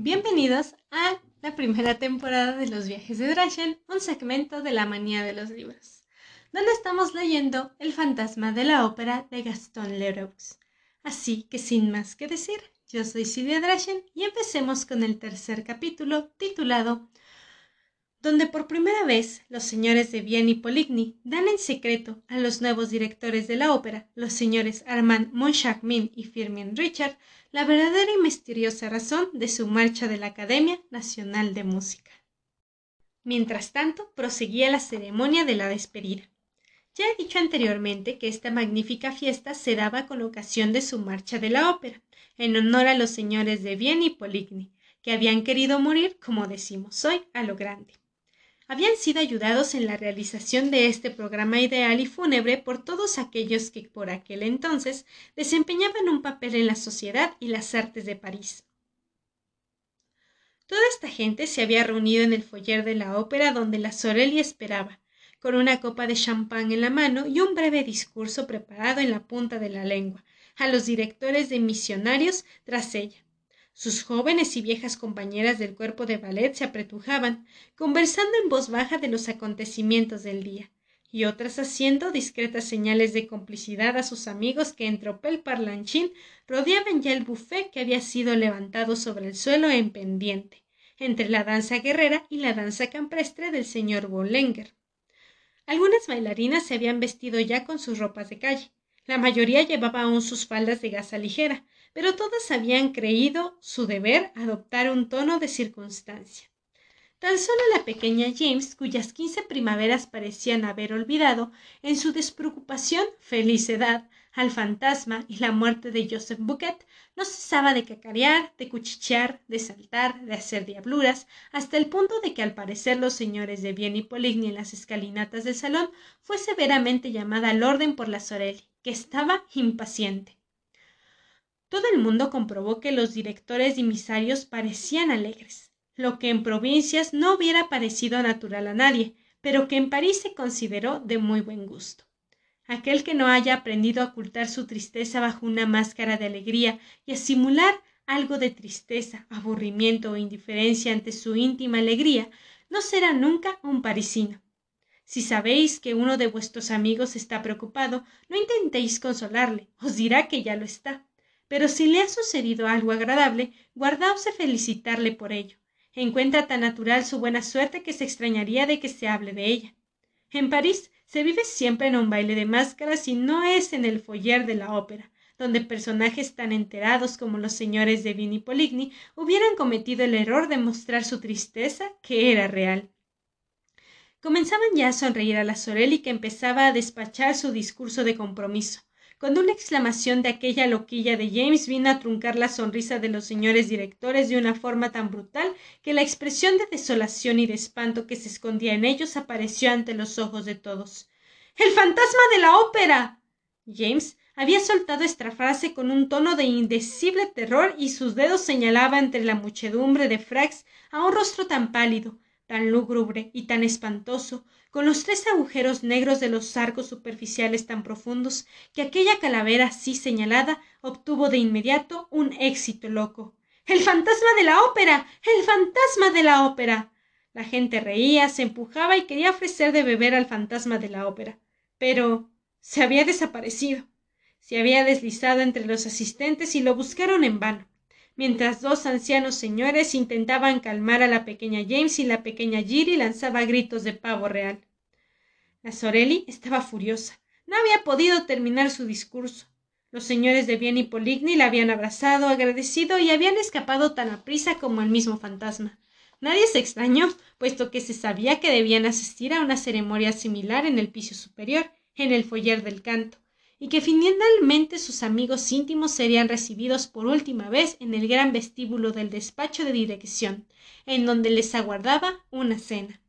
Bienvenidos a la primera temporada de Los viajes de Drachen, un segmento de la manía de los libros, donde estamos leyendo El fantasma de la ópera de Gaston Leroux. Así que sin más que decir, yo soy Silvia Drachen y empecemos con el tercer capítulo titulado donde por primera vez los señores de Vienne y Poligny dan en secreto a los nuevos directores de la ópera, los señores Armand Moncharmin y Firmin Richard, la verdadera y misteriosa razón de su marcha de la Academia Nacional de Música. Mientras tanto, proseguía la ceremonia de la despedida. Ya he dicho anteriormente que esta magnífica fiesta se daba con ocasión de su marcha de la ópera, en honor a los señores de Vienne y Poligny, que habían querido morir, como decimos hoy, a lo grande habían sido ayudados en la realización de este programa ideal y fúnebre por todos aquellos que por aquel entonces desempeñaban un papel en la sociedad y las artes de París. Toda esta gente se había reunido en el foyer de la ópera donde la Sorelli esperaba, con una copa de champán en la mano y un breve discurso preparado en la punta de la lengua, a los directores de misionarios tras ella sus jóvenes y viejas compañeras del cuerpo de ballet se apretujaban, conversando en voz baja de los acontecimientos del día, y otras haciendo discretas señales de complicidad a sus amigos que en tropel parlanchín rodeaban ya el buffet que había sido levantado sobre el suelo en pendiente, entre la danza guerrera y la danza campestre del señor Bollenger. Algunas bailarinas se habían vestido ya con sus ropas de calle. La mayoría llevaba aún sus faldas de gasa ligera, pero todas habían creído su deber adoptar un tono de circunstancia. Tan solo la pequeña James, cuyas quince primaveras parecían haber olvidado, en su despreocupación, feliz edad, al fantasma y la muerte de Joseph Bouquet, no cesaba de cacarear, de cuchichear, de saltar, de hacer diabluras, hasta el punto de que al parecer los señores de Bien y Poligny en las escalinatas del salón fue severamente llamada al orden por la Sorelli, que estaba impaciente. Todo el mundo comprobó que los directores y emisarios parecían alegres, lo que en provincias no hubiera parecido natural a nadie, pero que en París se consideró de muy buen gusto. Aquel que no haya aprendido a ocultar su tristeza bajo una máscara de alegría y a simular algo de tristeza, aburrimiento o indiferencia ante su íntima alegría, no será nunca un parisino. Si sabéis que uno de vuestros amigos está preocupado, no intentéis consolarle, os dirá que ya lo está pero si le ha sucedido algo agradable, guardaos de felicitarle por ello. Encuentra tan natural su buena suerte que se extrañaría de que se hable de ella. En París se vive siempre en un baile de máscaras y no es en el foyer de la ópera, donde personajes tan enterados como los señores de Vini Poligny hubieran cometido el error de mostrar su tristeza, que era real. Comenzaban ya a sonreír a la Sorelli que empezaba a despachar su discurso de compromiso cuando una exclamación de aquella loquilla de James vino a truncar la sonrisa de los señores directores de una forma tan brutal que la expresión de desolación y de espanto que se escondía en ellos apareció ante los ojos de todos. ¡El fantasma de la ópera! James había soltado esta frase con un tono de indecible terror y sus dedos señalaban entre la muchedumbre de fracs a un rostro tan pálido, tan lúgubre y tan espantoso, con los tres agujeros negros de los arcos superficiales tan profundos, que aquella calavera así señalada obtuvo de inmediato un éxito loco. ¡El fantasma de la ópera! ¡El fantasma de la ópera! La gente reía, se empujaba y quería ofrecer de beber al fantasma de la ópera. Pero se había desaparecido. Se había deslizado entre los asistentes y lo buscaron en vano mientras dos ancianos señores intentaban calmar a la pequeña James y la pequeña Giri lanzaba gritos de pavo real. La Sorelli estaba furiosa. No había podido terminar su discurso. Los señores de Bien y Poligny la habían abrazado, agradecido y habían escapado tan aprisa como el mismo fantasma. Nadie se extrañó, puesto que se sabía que debían asistir a una ceremonia similar en el piso superior, en el foyer del canto, y que finalmente sus amigos íntimos serían recibidos por última vez en el gran vestíbulo del despacho de dirección, en donde les aguardaba una cena.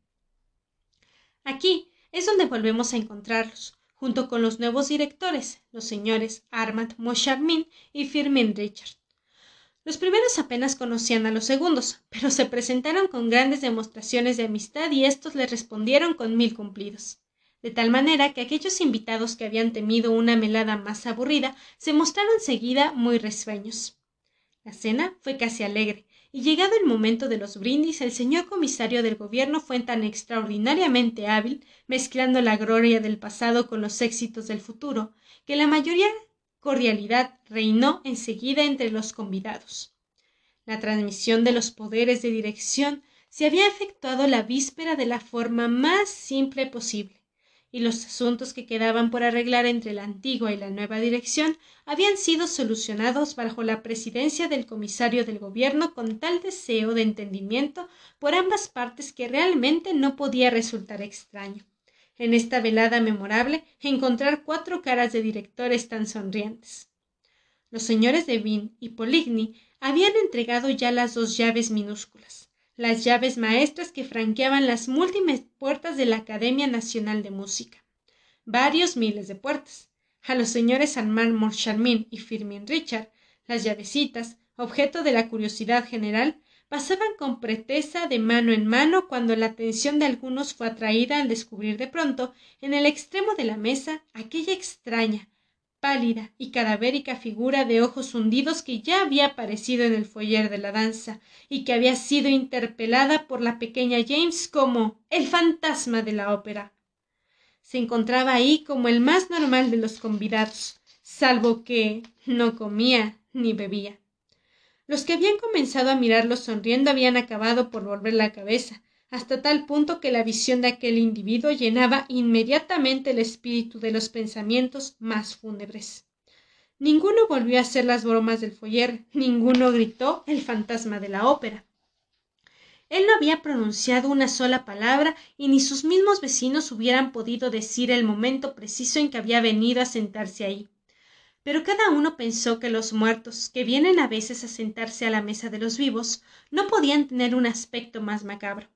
Aquí es donde volvemos a encontrarlos, junto con los nuevos directores, los señores Armand Moncharmin y Firmin Richard. Los primeros apenas conocían a los segundos, pero se presentaron con grandes demostraciones de amistad y estos les respondieron con mil cumplidos de tal manera que aquellos invitados que habían temido una melada más aburrida se mostraron seguida muy risueños. La cena fue casi alegre, y llegado el momento de los brindis, el señor comisario del gobierno fue tan extraordinariamente hábil, mezclando la gloria del pasado con los éxitos del futuro, que la mayoría cordialidad reinó enseguida entre los convidados. La transmisión de los poderes de dirección se había efectuado la víspera de la forma más simple posible y los asuntos que quedaban por arreglar entre la antigua y la nueva dirección habían sido solucionados bajo la presidencia del comisario del gobierno con tal deseo de entendimiento por ambas partes que realmente no podía resultar extraño. En esta velada memorable encontrar cuatro caras de directores tan sonrientes. Los señores de Vin y Poligny habían entregado ya las dos llaves minúsculas las llaves maestras que franqueaban las múltiples puertas de la Academia Nacional de Música. Varios miles de puertas. A los señores Armand Moncharmin y Firmin Richard, las llavecitas, objeto de la curiosidad general, pasaban con pretesa de mano en mano cuando la atención de algunos fue atraída al descubrir de pronto, en el extremo de la mesa, aquella extraña, pálida y cadavérica figura de ojos hundidos que ya había aparecido en el foyer de la danza y que había sido interpelada por la pequeña James como el fantasma de la ópera. Se encontraba ahí como el más normal de los convidados, salvo que no comía ni bebía. Los que habían comenzado a mirarlo sonriendo habían acabado por volver la cabeza, hasta tal punto que la visión de aquel individuo llenaba inmediatamente el espíritu de los pensamientos más fúnebres. Ninguno volvió a hacer las bromas del foyer, ninguno gritó el fantasma de la ópera. Él no había pronunciado una sola palabra y ni sus mismos vecinos hubieran podido decir el momento preciso en que había venido a sentarse ahí. Pero cada uno pensó que los muertos, que vienen a veces a sentarse a la mesa de los vivos, no podían tener un aspecto más macabro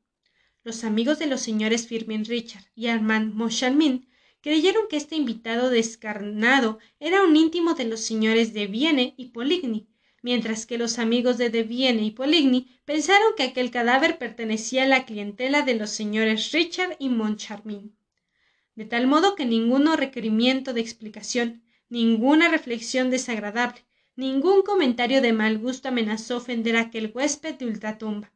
los amigos de los señores Firmin Richard y Armand Monchalmin creyeron que este invitado descarnado era un íntimo de los señores de Vienne y Poligny, mientras que los amigos de de Vienne y Poligny pensaron que aquel cadáver pertenecía a la clientela de los señores Richard y Moncharmin. De tal modo que ningún requerimiento de explicación, ninguna reflexión desagradable, ningún comentario de mal gusto amenazó ofender a aquel huésped de ultratumba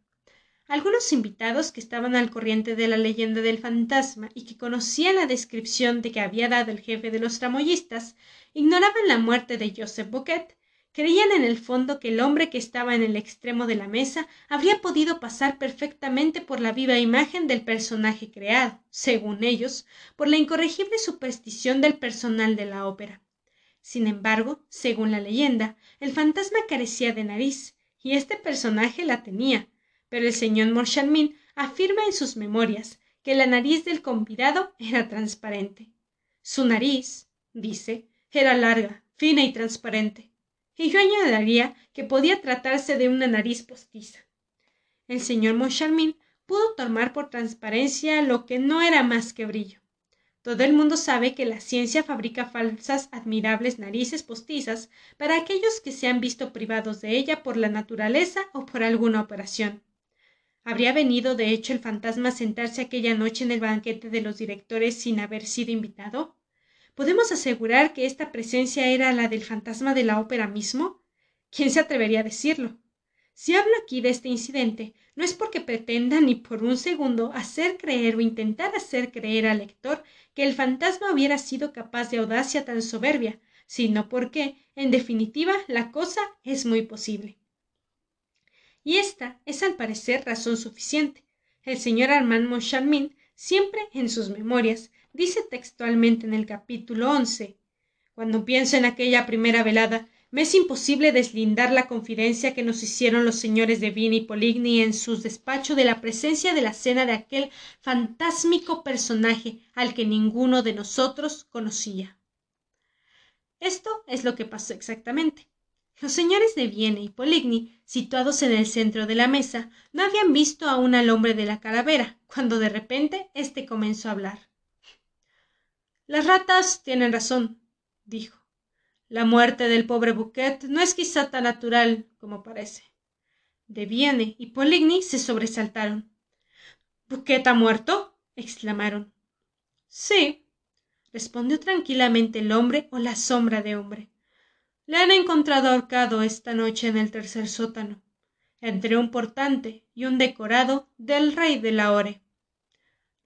algunos invitados que estaban al corriente de la leyenda del fantasma y que conocían la descripción de que había dado el jefe de los tramoyistas ignoraban la muerte de joseph bouquet creían en el fondo que el hombre que estaba en el extremo de la mesa habría podido pasar perfectamente por la viva imagen del personaje creado según ellos por la incorregible superstición del personal de la ópera. Sin embargo según la leyenda el fantasma carecía de nariz y este personaje la tenía pero el señor Moncharmin afirma en sus memorias que la nariz del convidado era transparente. Su nariz, dice, era larga, fina y transparente. Y yo añadiría que podía tratarse de una nariz postiza. El señor Moncharmin pudo tomar por transparencia lo que no era más que brillo. Todo el mundo sabe que la ciencia fabrica falsas, admirables narices postizas para aquellos que se han visto privados de ella por la naturaleza o por alguna operación. ¿Habría venido, de hecho, el fantasma a sentarse aquella noche en el banquete de los directores sin haber sido invitado? ¿Podemos asegurar que esta presencia era la del fantasma de la ópera mismo? ¿Quién se atrevería a decirlo? Si hablo aquí de este incidente, no es porque pretenda ni por un segundo hacer creer o intentar hacer creer al lector que el fantasma hubiera sido capaz de audacia tan soberbia, sino porque, en definitiva, la cosa es muy posible y esta es al parecer razón suficiente. El señor Armand Moncharmin, siempre en sus memorias, dice textualmente en el capítulo once Cuando pienso en aquella primera velada, me es imposible deslindar la confidencia que nos hicieron los señores de Vini y Poligny en sus despachos de la presencia de la cena de aquel fantásmico personaje al que ninguno de nosotros conocía. Esto es lo que pasó exactamente. Los señores de Viena y Poligny, situados en el centro de la mesa, no habían visto aún al hombre de la calavera, cuando de repente éste comenzó a hablar. Las ratas tienen razón, dijo. La muerte del pobre Bouquet no es quizá tan natural como parece. De Vienne y Poligny se sobresaltaron. ¿Bouquet ha muerto? exclamaron. Sí, respondió tranquilamente el hombre o la sombra de hombre le han encontrado ahorcado esta noche en el tercer sótano, entre un portante y un decorado del rey de la Ore.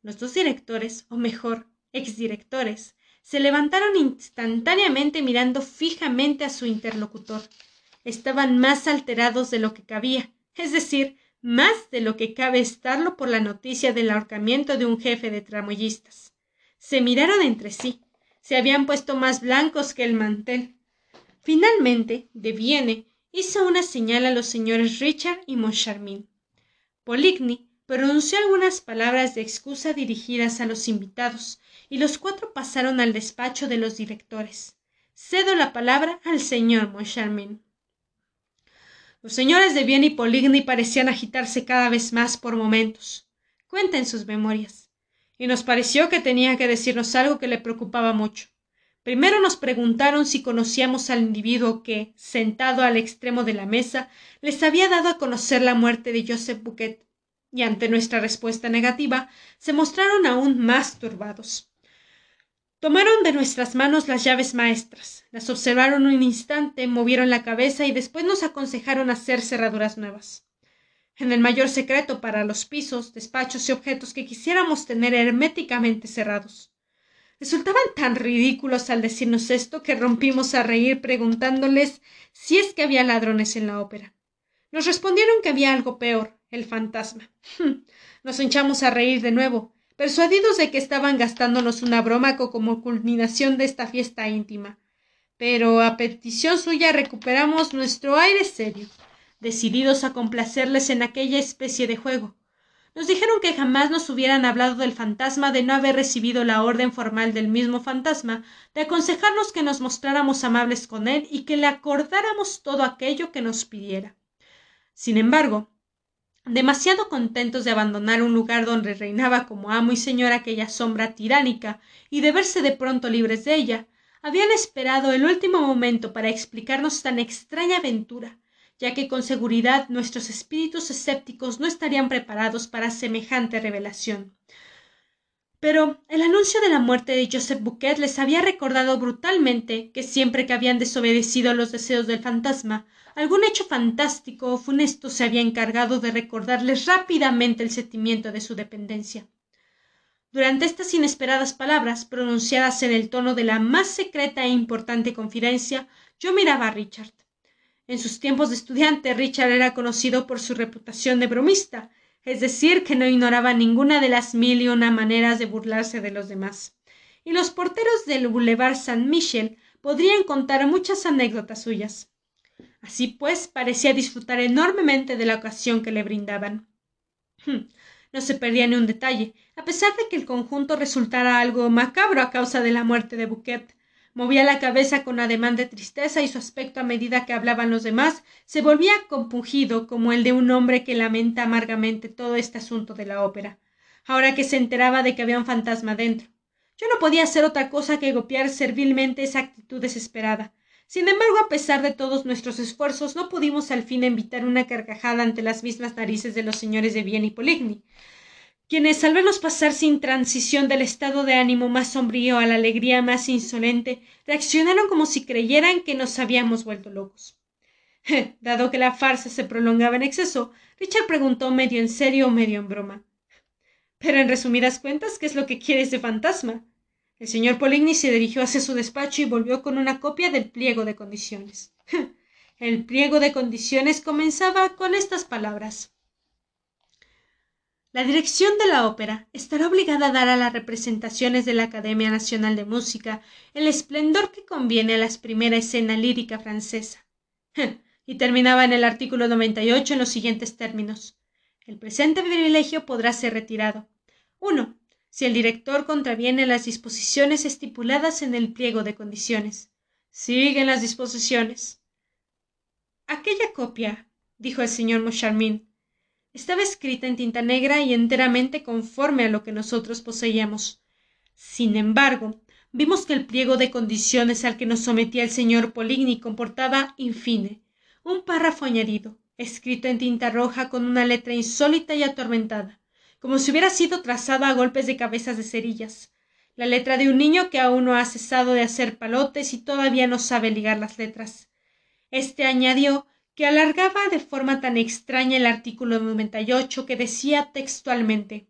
Los dos directores, o mejor, exdirectores, se levantaron instantáneamente mirando fijamente a su interlocutor. Estaban más alterados de lo que cabía, es decir, más de lo que cabe estarlo por la noticia del ahorcamiento de un jefe de tramoyistas. Se miraron entre sí, se habían puesto más blancos que el mantel. Finalmente, de Viene hizo una señal a los señores Richard y Moncharmin. Poligny pronunció algunas palabras de excusa dirigidas a los invitados, y los cuatro pasaron al despacho de los directores. Cedo la palabra al señor Moncharmin. Los señores de Vienne y Poligny parecían agitarse cada vez más por momentos. Cuenten sus memorias. Y nos pareció que tenía que decirnos algo que le preocupaba mucho. Primero nos preguntaron si conocíamos al individuo que, sentado al extremo de la mesa, les había dado a conocer la muerte de Joseph Bouquet, y ante nuestra respuesta negativa, se mostraron aún más turbados. Tomaron de nuestras manos las llaves maestras, las observaron un instante, movieron la cabeza y después nos aconsejaron hacer cerraduras nuevas. En el mayor secreto para los pisos, despachos y objetos que quisiéramos tener herméticamente cerrados. Resultaban tan ridículos al decirnos esto que rompimos a reír preguntándoles si es que había ladrones en la ópera. Nos respondieron que había algo peor, el fantasma. Nos hinchamos a reír de nuevo, persuadidos de que estaban gastándonos una broma como culminación de esta fiesta íntima. Pero a petición suya recuperamos nuestro aire serio, decididos a complacerles en aquella especie de juego. Nos dijeron que jamás nos hubieran hablado del fantasma de no haber recibido la orden formal del mismo fantasma de aconsejarnos que nos mostráramos amables con él y que le acordáramos todo aquello que nos pidiera. Sin embargo, demasiado contentos de abandonar un lugar donde reinaba como amo y señor aquella sombra tiránica y de verse de pronto libres de ella, habían esperado el último momento para explicarnos tan extraña aventura, ya que con seguridad nuestros espíritus escépticos no estarían preparados para semejante revelación. Pero el anuncio de la muerte de Joseph Bouquet les había recordado brutalmente que siempre que habían desobedecido los deseos del fantasma, algún hecho fantástico o funesto se había encargado de recordarles rápidamente el sentimiento de su dependencia. Durante estas inesperadas palabras, pronunciadas en el tono de la más secreta e importante confidencia, yo miraba a Richard. En sus tiempos de estudiante, Richard era conocido por su reputación de bromista, es decir, que no ignoraba ninguna de las mil y una maneras de burlarse de los demás. Y los porteros del Boulevard Saint Michel podrían contar muchas anécdotas suyas. Así pues, parecía disfrutar enormemente de la ocasión que le brindaban. Hmm, no se perdía ni un detalle, a pesar de que el conjunto resultara algo macabro a causa de la muerte de Bouquet. Movía la cabeza con ademán de tristeza y su aspecto a medida que hablaban los demás se volvía compungido como el de un hombre que lamenta amargamente todo este asunto de la ópera, ahora que se enteraba de que había un fantasma dentro. Yo no podía hacer otra cosa que copiar servilmente esa actitud desesperada. Sin embargo, a pesar de todos nuestros esfuerzos, no pudimos al fin evitar una carcajada ante las mismas narices de los señores de Vienne y Poligny quienes al vernos pasar sin transición del estado de ánimo más sombrío a la alegría más insolente, reaccionaron como si creyeran que nos habíamos vuelto locos. Dado que la farsa se prolongaba en exceso, Richard preguntó medio en serio medio en broma. Pero en resumidas cuentas, ¿qué es lo que quiere ese fantasma? El señor Poligny se dirigió hacia su despacho y volvió con una copia del pliego de condiciones. El pliego de condiciones comenzaba con estas palabras. La dirección de la ópera estará obligada a dar a las representaciones de la Academia Nacional de Música el esplendor que conviene a la primera escena lírica francesa. y terminaba en el artículo 98 en los siguientes términos. El presente privilegio podrá ser retirado. 1. Si el director contraviene las disposiciones estipuladas en el pliego de condiciones. Siguen las disposiciones. Aquella copia, dijo el señor Moncharmin, estaba escrita en tinta negra y enteramente conforme a lo que nosotros poseíamos. Sin embargo, vimos que el pliego de condiciones al que nos sometía el señor Poligny comportaba, in fine, un párrafo añadido, escrito en tinta roja con una letra insólita y atormentada, como si hubiera sido trazado a golpes de cabezas de cerillas, la letra de un niño que aún no ha cesado de hacer palotes y todavía no sabe ligar las letras. Este añadió que alargaba de forma tan extraña el artículo 98 que decía textualmente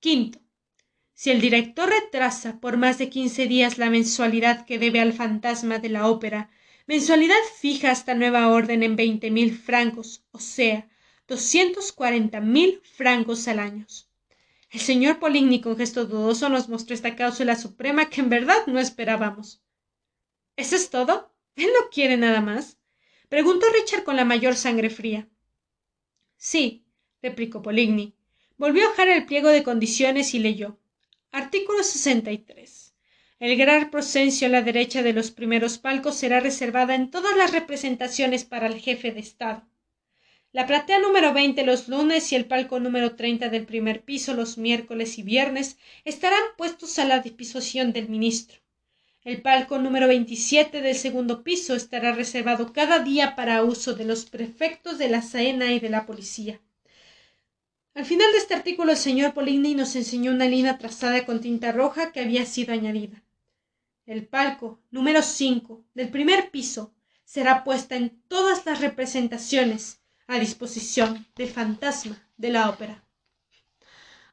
Quinto. Si el director retrasa por más de quince días la mensualidad que debe al fantasma de la ópera, mensualidad fija hasta nueva orden en veinte mil francos, o sea, doscientos cuarenta mil francos al año. El señor Poligny con gesto dudoso nos mostró esta cláusula suprema que en verdad no esperábamos. ¿Eso es todo? ¿Él no quiere nada más? Preguntó Richard con la mayor sangre fría. Sí, replicó Poligny. Volvió a hojar el pliego de condiciones y leyó. Artículo 63. El gran prosencio a la derecha de los primeros palcos será reservada en todas las representaciones para el jefe de Estado. La platea número 20 los lunes y el palco número 30 del primer piso los miércoles y viernes estarán puestos a la disposición del ministro. El palco número 27 del segundo piso estará reservado cada día para uso de los prefectos de la Saena y de la policía. Al final de este artículo el señor Poligny nos enseñó una línea trazada con tinta roja que había sido añadida. El palco número 5 del primer piso será puesta en todas las representaciones a disposición del fantasma de la ópera.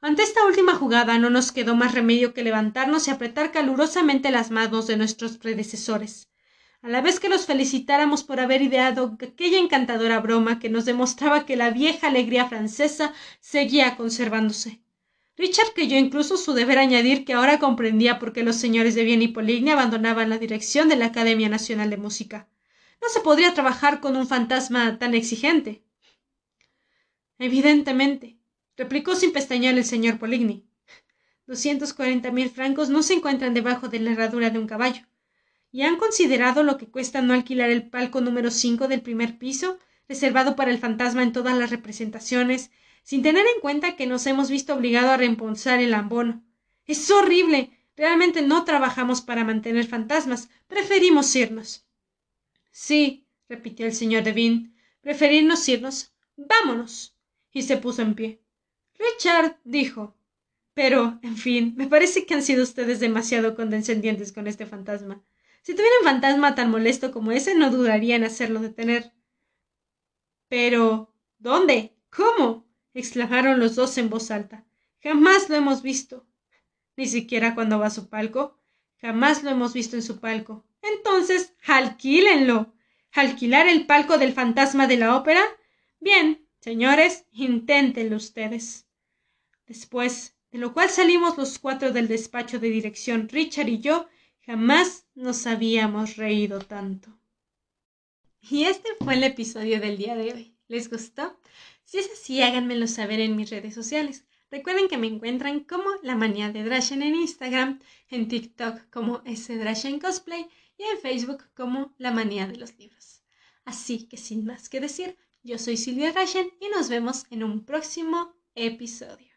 Ante esta última jugada no nos quedó más remedio que levantarnos y apretar calurosamente las manos de nuestros predecesores, a la vez que los felicitáramos por haber ideado aquella encantadora broma que nos demostraba que la vieja alegría francesa seguía conservándose. Richard creyó incluso su deber añadir que ahora comprendía por qué los señores de Viena y Poligny abandonaban la dirección de la Academia Nacional de Música. No se podría trabajar con un fantasma tan exigente. Evidentemente, replicó sin pestañear el señor Poligny. Doscientos cuarenta mil francos no se encuentran debajo de la herradura de un caballo. ¿Y han considerado lo que cuesta no alquilar el palco número cinco del primer piso, reservado para el fantasma en todas las representaciones, sin tener en cuenta que nos hemos visto obligados a reembolsar el ambono? Es horrible. Realmente no trabajamos para mantener fantasmas. Preferimos irnos. Sí, repitió el señor Devine, preferirnos irnos. Vámonos. Y se puso en pie. Richard dijo. Pero, en fin, me parece que han sido ustedes demasiado condescendientes con este fantasma. Si tuviera un fantasma tan molesto como ese, no dudaría en hacerlo detener. Pero. ¿Dónde? ¿Cómo? exclamaron los dos en voz alta. Jamás lo hemos visto. Ni siquiera cuando va a su palco. Jamás lo hemos visto en su palco. Entonces, alquílenlo. ¿Alquilar el palco del fantasma de la ópera? Bien, señores, inténtenlo ustedes. Después, de lo cual salimos los cuatro del despacho de dirección, Richard y yo, jamás nos habíamos reído tanto. Y este fue el episodio del día de hoy. ¿Les gustó? Si es así, háganmelo saber en mis redes sociales. Recuerden que me encuentran como La Manía de Drashen en Instagram, en TikTok como Drashen Cosplay y en Facebook como La Manía de los Libros. Así que sin más que decir, yo soy Silvia Drashen y nos vemos en un próximo episodio.